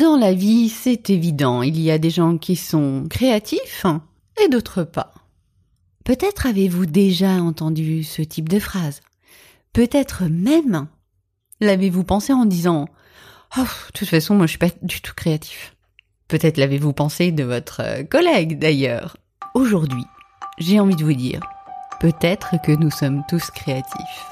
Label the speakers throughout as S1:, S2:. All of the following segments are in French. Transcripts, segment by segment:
S1: Dans la vie, c'est évident, il y a des gens qui sont créatifs et d'autres pas. Peut-être avez-vous déjà entendu ce type de phrase. Peut-être même l'avez-vous pensé en disant Oh, de toute façon, moi je suis pas du tout créatif. Peut-être l'avez-vous pensé de votre euh, collègue d'ailleurs. Aujourd'hui, j'ai envie de vous dire, peut-être que nous sommes tous créatifs.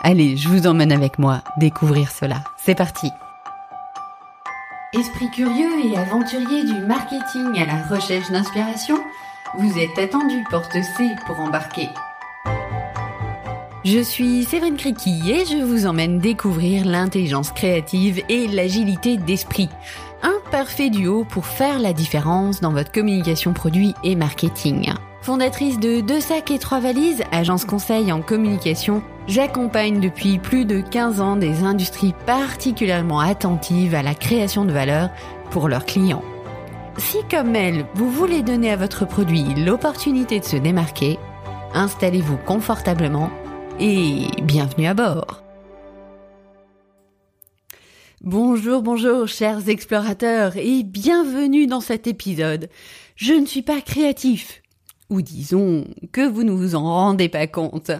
S1: Allez, je vous emmène avec moi découvrir cela. C'est parti Esprit curieux et aventurier du marketing à la recherche d'inspiration, vous êtes attendu porte C pour embarquer. Je suis Séverine Criqui et je vous emmène découvrir l'intelligence créative et l'agilité d'esprit. Un parfait duo pour faire la différence dans votre communication produit et marketing. Fondatrice de Deux sacs et trois valises, agence conseil en communication, j'accompagne depuis plus de 15 ans des industries particulièrement attentives à la création de valeur pour leurs clients. Si comme elle, vous voulez donner à votre produit l'opportunité de se démarquer, installez-vous confortablement et bienvenue à bord. Bonjour, bonjour, chers explorateurs, et bienvenue dans cet épisode. Je ne suis pas créatif, ou disons que vous ne vous en rendez pas compte.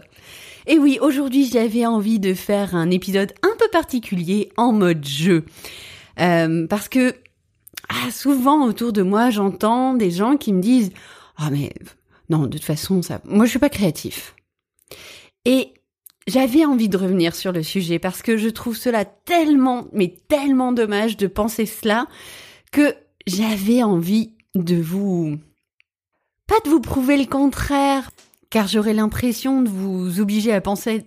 S1: Et oui, aujourd'hui j'avais envie de faire un épisode un peu particulier en mode jeu. Euh, parce que ah, souvent autour de moi j'entends des gens qui me disent Ah mais non, de toute façon, ça, moi je suis pas créatif. Et j'avais envie de revenir sur le sujet parce que je trouve cela tellement, mais tellement dommage de penser cela que j'avais envie de vous pas de vous prouver le contraire, car j'aurais l'impression de vous obliger à penser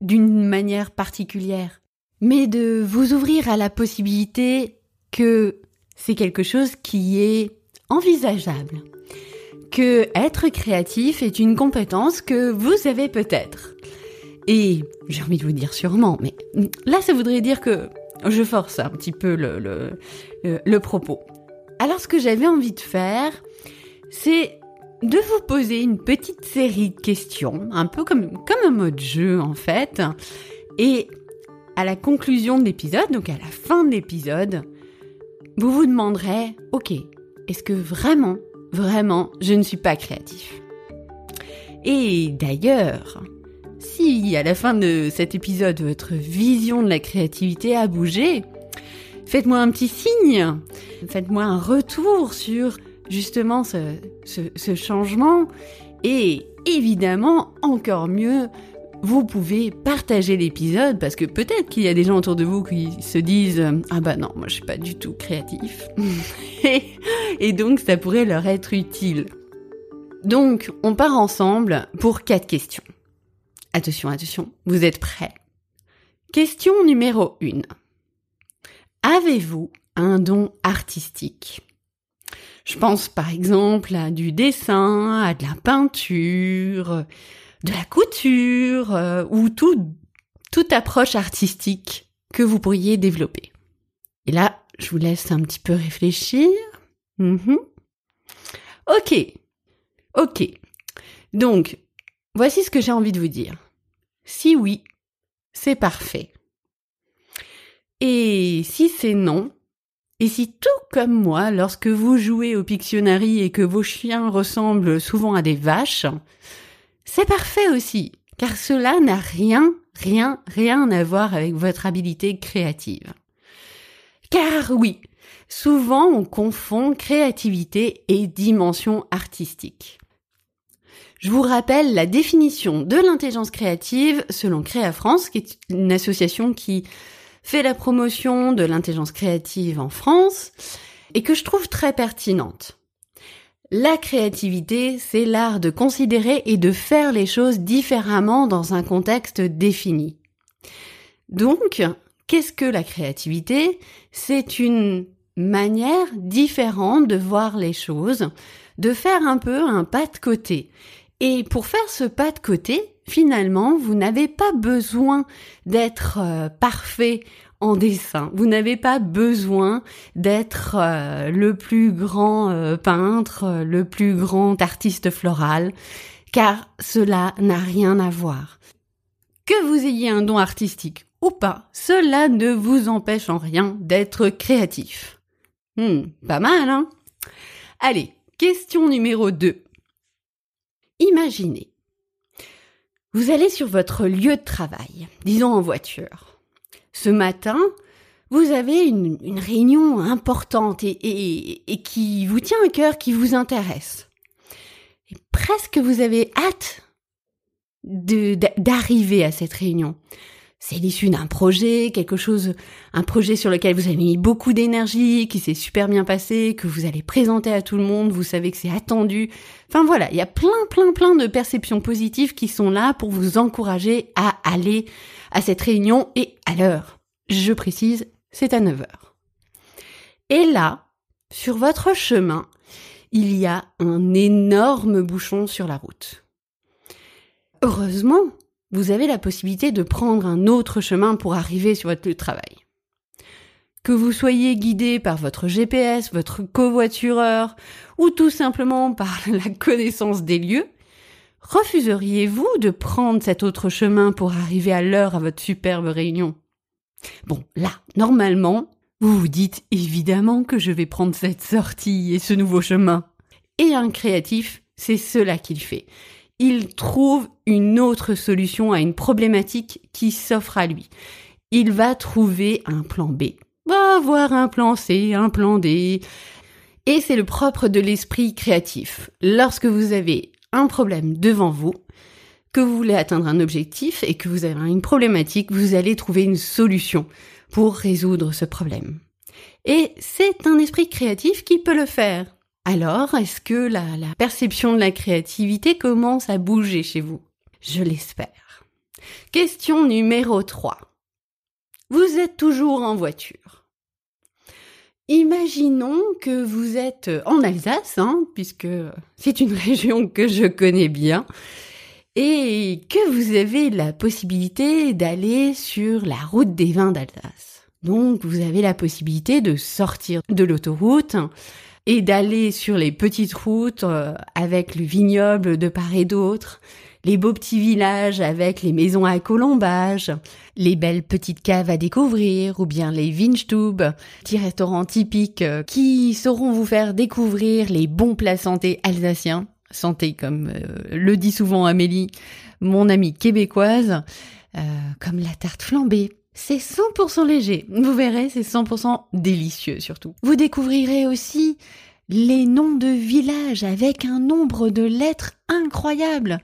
S1: d'une manière particulière, mais de vous ouvrir à la possibilité que c'est quelque chose qui est envisageable, que être créatif est une compétence que vous avez peut-être. Et j'ai envie de vous dire sûrement, mais là ça voudrait dire que je force un petit peu le, le, le propos. Alors ce que j'avais envie de faire, c'est de vous poser une petite série de questions, un peu comme, comme un mode jeu en fait. Et à la conclusion de l'épisode, donc à la fin de l'épisode, vous vous demanderez, ok, est-ce que vraiment, vraiment, je ne suis pas créatif? Et d'ailleurs, si à la fin de cet épisode, votre vision de la créativité a bougé, faites-moi un petit signe, faites-moi un retour sur justement ce, changement. Et évidemment, encore mieux, vous pouvez partager l'épisode parce que peut-être qu'il y a des gens autour de vous qui se disent ah bah non moi je suis pas du tout créatif et, donc ça pourrait leur être utile. Donc on part ensemble pour quatre questions. Attention attention, vous êtes prêts Question numéro 1. Avez-vous un don artistique? Je pense par exemple à du dessin, à de la peinture, de la couture euh, ou tout, toute approche artistique que vous pourriez développer. Et là, je vous laisse un petit peu réfléchir. Mhm. Ok, ok. Donc, voici ce que j'ai envie de vous dire. Si oui, c'est parfait. Et si c'est non, et si tout comme moi, lorsque vous jouez au Pictionary et que vos chiens ressemblent souvent à des vaches, c'est parfait aussi, car cela n'a rien, rien, rien à voir avec votre habilité créative. Car oui, souvent on confond créativité et dimension artistique. Je vous rappelle la définition de l'intelligence créative selon Créa France, qui est une association qui fait la promotion de l'intelligence créative en France et que je trouve très pertinente. La créativité, c'est l'art de considérer et de faire les choses différemment dans un contexte défini. Donc, qu'est-ce que la créativité? C'est une manière différente de voir les choses, de faire un peu un pas de côté. Et pour faire ce pas de côté, finalement, vous n'avez pas besoin d'être euh, parfait en dessin. Vous n'avez pas besoin d'être euh, le plus grand euh, peintre, le plus grand artiste floral, car cela n'a rien à voir. Que vous ayez un don artistique ou pas, cela ne vous empêche en rien d'être créatif. Hmm, pas mal, hein? Allez, question numéro 2. Imaginez, vous allez sur votre lieu de travail, disons en voiture. Ce matin, vous avez une, réunion importante et, qui vous tient à cœur, qui vous intéresse. Et presque vous avez hâte d'arriver à cette réunion c'est l'issue d'un projet, quelque chose, un projet sur lequel vous avez mis beaucoup d'énergie, qui s'est super bien passé, que vous allez présenter à tout le monde, vous savez que c'est attendu. Enfin voilà, il y a plein, plein, plein de perceptions positives qui sont là pour vous encourager à aller à cette réunion et à l'heure. Je précise, c'est à 9 heures. Et là, sur votre chemin, il y a un énorme bouchon sur la route. Heureusement, vous avez la possibilité de prendre un autre chemin pour arriver sur votre lieu de travail. Que vous soyez guidé par votre GPS, votre covoitureur, ou tout simplement par la connaissance des lieux, refuseriez-vous de prendre cet autre chemin pour arriver à l'heure à votre superbe réunion? Bon, là, normalement, vous vous dites évidemment que je vais prendre cette sortie et ce nouveau chemin. Et un créatif, c'est cela qu'il fait il trouve une autre solution à une problématique qui s'offre à lui. Il va trouver un plan B, va avoir un plan C, un plan D. Et c'est le propre de l'esprit créatif. Lorsque vous avez un problème devant vous, que vous voulez atteindre un objectif et que vous avez une problématique, vous allez trouver une solution pour résoudre ce problème. Et c'est un esprit créatif qui peut le faire. Alors, est-ce que la, perception de la créativité commence à bouger chez vous? Je l'espère. Question numéro 3. Vous êtes toujours en voiture. Imaginons que vous êtes en Alsace, hein, puisque c'est une région que je connais bien, et que vous avez la possibilité d'aller sur la route des vins d'Alsace. Donc vous avez la possibilité de sortir de l'autoroute, et d'aller sur les petites routes euh, avec le vignoble de part et d'autre, les beaux petits villages avec les maisons à colombage, les belles petites caves à découvrir, ou bien les Winstube, petits restaurants typiques euh, qui sauront vous faire découvrir les bons plats santé alsaciens. Santé, comme euh, le dit souvent Amélie, mon amie québécoise, comme la tarte flambée, c'est 100% léger. Vous verrez, c'est 100% délicieux surtout. Vous découvrirez aussi les noms de villages avec un nombre de lettres incroyable,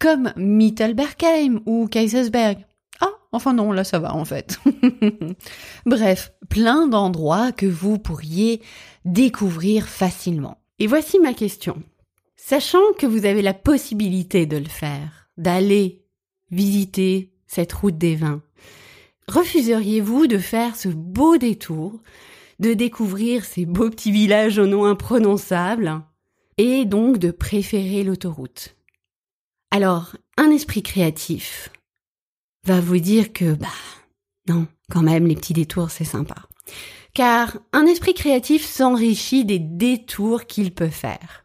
S1: comme Mittelbergheim ou Kaisersberg. Ah, enfin non, là ça va en fait. Bref, plein d'endroits que vous pourriez découvrir facilement. Et voici ma question. Sachant que vous avez la possibilité de le faire, d'aller visiter cette route des vins, refuseriez-vous de faire ce beau détour, de découvrir ces beaux petits villages au nom imprononçable, et donc de préférer l'autoroute? Alors, un esprit créatif va vous dire que, bah, non, quand même, les petits détours, c'est sympa. Car un esprit créatif s'enrichit des détours qu'il peut faire.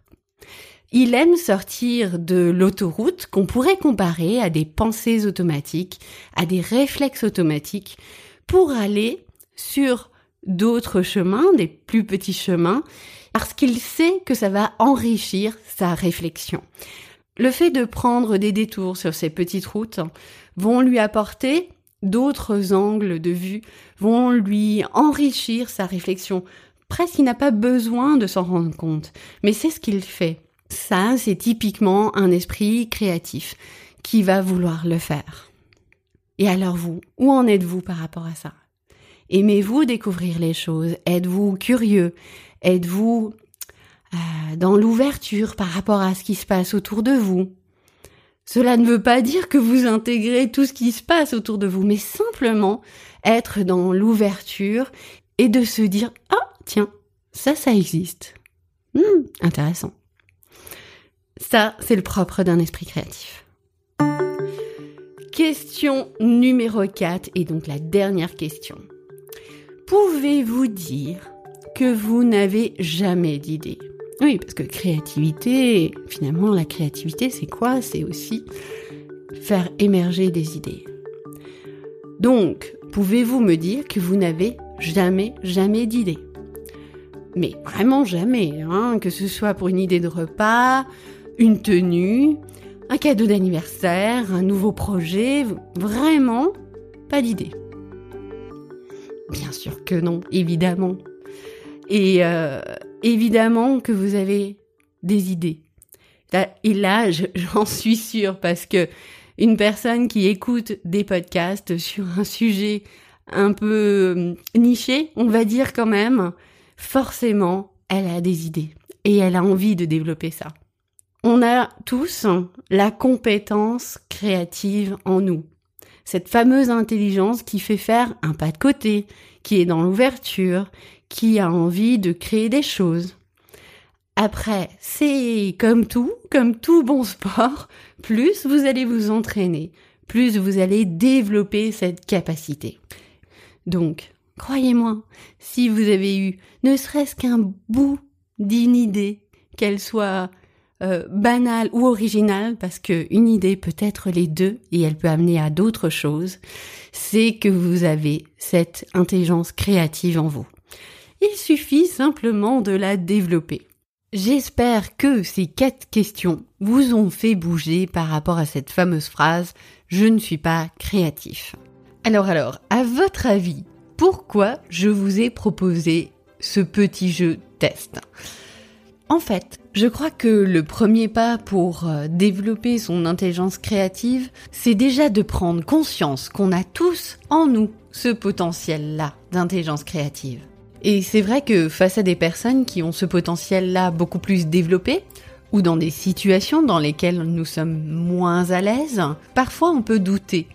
S1: Il aime sortir de l'autoroute qu'on pourrait comparer à des pensées automatiques, à des réflexes automatiques, pour aller sur d'autres chemins, des plus petits chemins, parce qu'il sait que ça va enrichir sa réflexion. Le fait de prendre des détours sur ces petites routes vont lui apporter d'autres angles de vue, vont lui enrichir sa réflexion. Presque il n'a pas besoin de s'en rendre compte, mais c'est ce qu'il fait. Ça, c'est typiquement un esprit créatif qui va vouloir le faire. Et alors vous, où en êtes-vous par rapport à ça? Aimez-vous découvrir les choses? Êtes-vous curieux? Êtes-vous euh, dans l'ouverture par rapport à ce qui se passe autour de vous? Cela ne veut pas dire que vous intégrez tout ce qui se passe autour de vous, mais simplement être dans l'ouverture et de se dire ah tiens ça ça existe. Hmm, intéressant. Ça, c'est le propre d'un esprit créatif. Question numéro 4 et donc la dernière question. Pouvez-vous dire que vous n'avez jamais d'idée? Oui, parce que créativité, finalement, la créativité, c'est quoi? C'est aussi faire émerger des idées. Donc, pouvez-vous me dire que vous n'avez jamais, jamais d'idée Mais vraiment jamais, hein, que ce soit pour une idée de repas, une tenue, un cadeau d'anniversaire, un nouveau projet, vraiment pas d'idée. Bien sûr que non, évidemment. Et euh, évidemment que vous avez des idées. Et là, j'en suis sûre parce que une personne qui écoute des podcasts sur un sujet un peu euh, niché, on va dire quand même, forcément, elle a des idées et elle a envie de développer ça. On a tous la compétence créative en nous. Cette fameuse intelligence qui fait faire un pas de côté, qui est dans l'ouverture, qui a envie de créer des choses. Après, c'est comme tout, comme tout bon sport, plus vous allez vous entraîner, plus vous allez développer cette capacité. Donc, croyez-moi, si vous avez eu ne serait-ce qu'un bout d'une idée, qu'elle soit euh, banale ou originale, parce qu'une idée peut être les deux et elle peut amener à d'autres choses, c'est que vous avez cette intelligence créative en vous. Il suffit simplement de la développer. J'espère que ces quatre questions vous ont fait bouger par rapport à cette fameuse phrase je ne suis pas créatif. Alors alors, à votre avis, pourquoi je vous ai proposé ce petit jeu test? En fait, je crois que le premier pas pour euh, développer son intelligence créative, c'est déjà de prendre conscience qu'on a tous en nous ce potentiel-là d'intelligence créative. Et c'est vrai que face à des personnes qui ont ce potentiel-là beaucoup plus développé, ou dans des situations dans lesquelles nous sommes moins à l'aise, parfois on peut douter.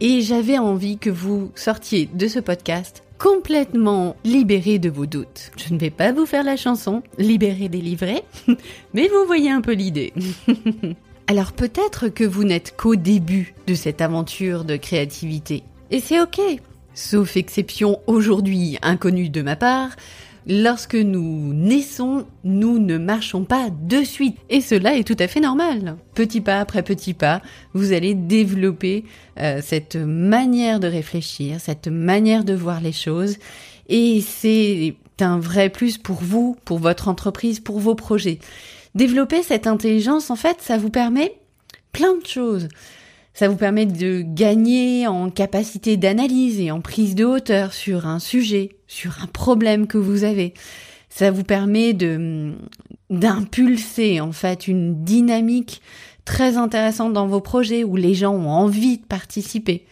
S1: Et j'avais envie que vous sortiez de ce podcast complètement libéré de vos doutes. Je ne vais pas vous faire la chanson libéré délivré, mais vous voyez un peu l'idée. Alors peut-être que vous n'êtes qu'au début de cette aventure de créativité. Et c'est ok, Sauf exception aujourd'hui inconnue de ma part, lorsque nous naissons, nous ne marchons pas de suite. Et cela est tout à fait normal. Petit pas après petit pas, vous allez développer euh, cette manière de réfléchir, cette manière de voir les choses. Et c'est un vrai plus pour vous, pour votre entreprise, pour vos projets. Développer cette intelligence, en fait, ça vous permet plein de choses. Ça vous permet de gagner en capacité d'analyse et en prise de hauteur sur un sujet, sur un problème que vous avez. Ça vous permet de d'impulser en fait une dynamique très intéressante dans vos projets où les gens ont envie de participer.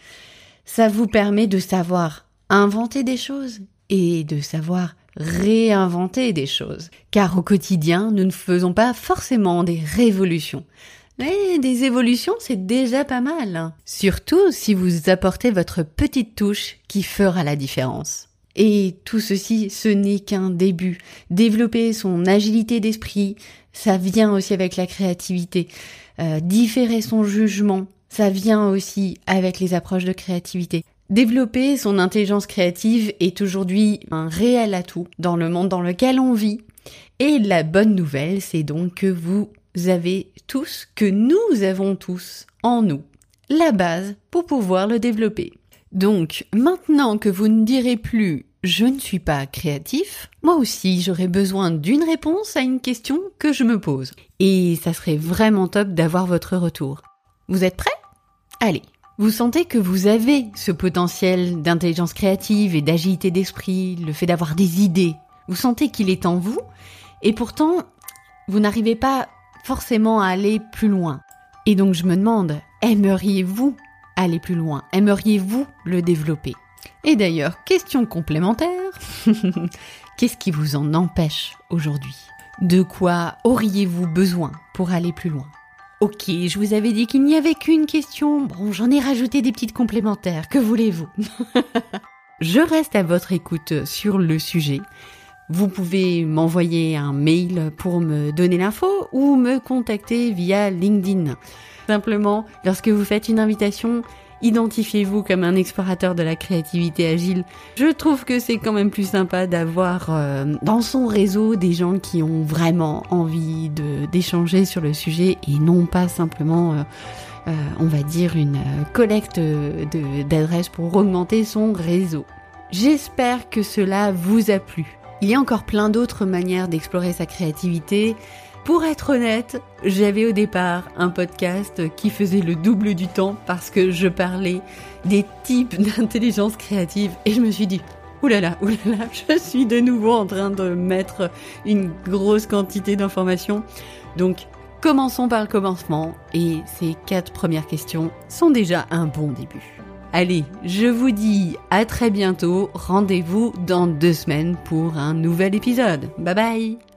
S1: Ça vous permet de savoir inventer des choses et de savoir réinventer des choses. Car au quotidien, nous ne faisons pas forcément des révolutions. Mais des évolutions, c'est déjà pas mal. Surtout si vous apportez votre petite touche qui fera la différence. Et tout ceci, ce n'est qu'un début. Développer son agilité d'esprit, ça vient aussi avec la créativité. Euh, différer son jugement, ça vient aussi avec les approches de créativité. Développer son intelligence créative est aujourd'hui un réel atout dans le monde dans lequel on vit. Et la bonne nouvelle, c'est donc que vous vous avez tous, que nous avons tous en nous, la base pour pouvoir le développer. Donc, maintenant que vous ne direz plus je ne suis pas créatif, moi aussi j'aurais besoin d'une réponse à une question que je me pose. Et ça serait vraiment top d'avoir votre retour. Vous êtes prêts? Allez, vous sentez que vous avez ce potentiel d'intelligence créative et d'agilité d'esprit, le fait d'avoir des idées. Vous sentez qu'il est en vous, et pourtant, vous n'arrivez pas forcément aller plus loin. Et donc je me demande, aimeriez-vous aller plus loin? Aimeriez-vous le développer? Et d'ailleurs, question complémentaire, qu'est-ce qui vous en empêche aujourd'hui? De quoi auriez-vous besoin pour aller plus loin? Ok, je vous avais dit qu'il n'y avait qu'une question. Bon, j'en ai rajouté des petites complémentaires. Que voulez-vous? Je reste à votre écoute sur le sujet. Vous pouvez m'envoyer un mail pour me donner l'info ou me contacter via LinkedIn. Simplement, lorsque vous faites une invitation, identifiez-vous comme un explorateur de la créativité agile. Je trouve que c'est quand même plus sympa d'avoir euh, dans son réseau des gens qui ont vraiment envie d'échanger sur le sujet et non pas simplement, euh, euh, on va dire, une collecte d'adresses pour augmenter son réseau. J'espère que cela vous a plu. Il y a encore plein d'autres manières d'explorer sa créativité. Pour être honnête, j'avais au départ un podcast qui faisait le double du temps parce que je parlais des types d'intelligence créative et je me suis dit, oulala, oulala, je suis de nouveau en train de mettre une grosse quantité d'informations. Donc, commençons par le commencement et ces quatre premières questions sont déjà un bon début. Allez, je vous dis à très bientôt. Rendez-vous dans deux semaines pour un nouvel épisode. Bye bye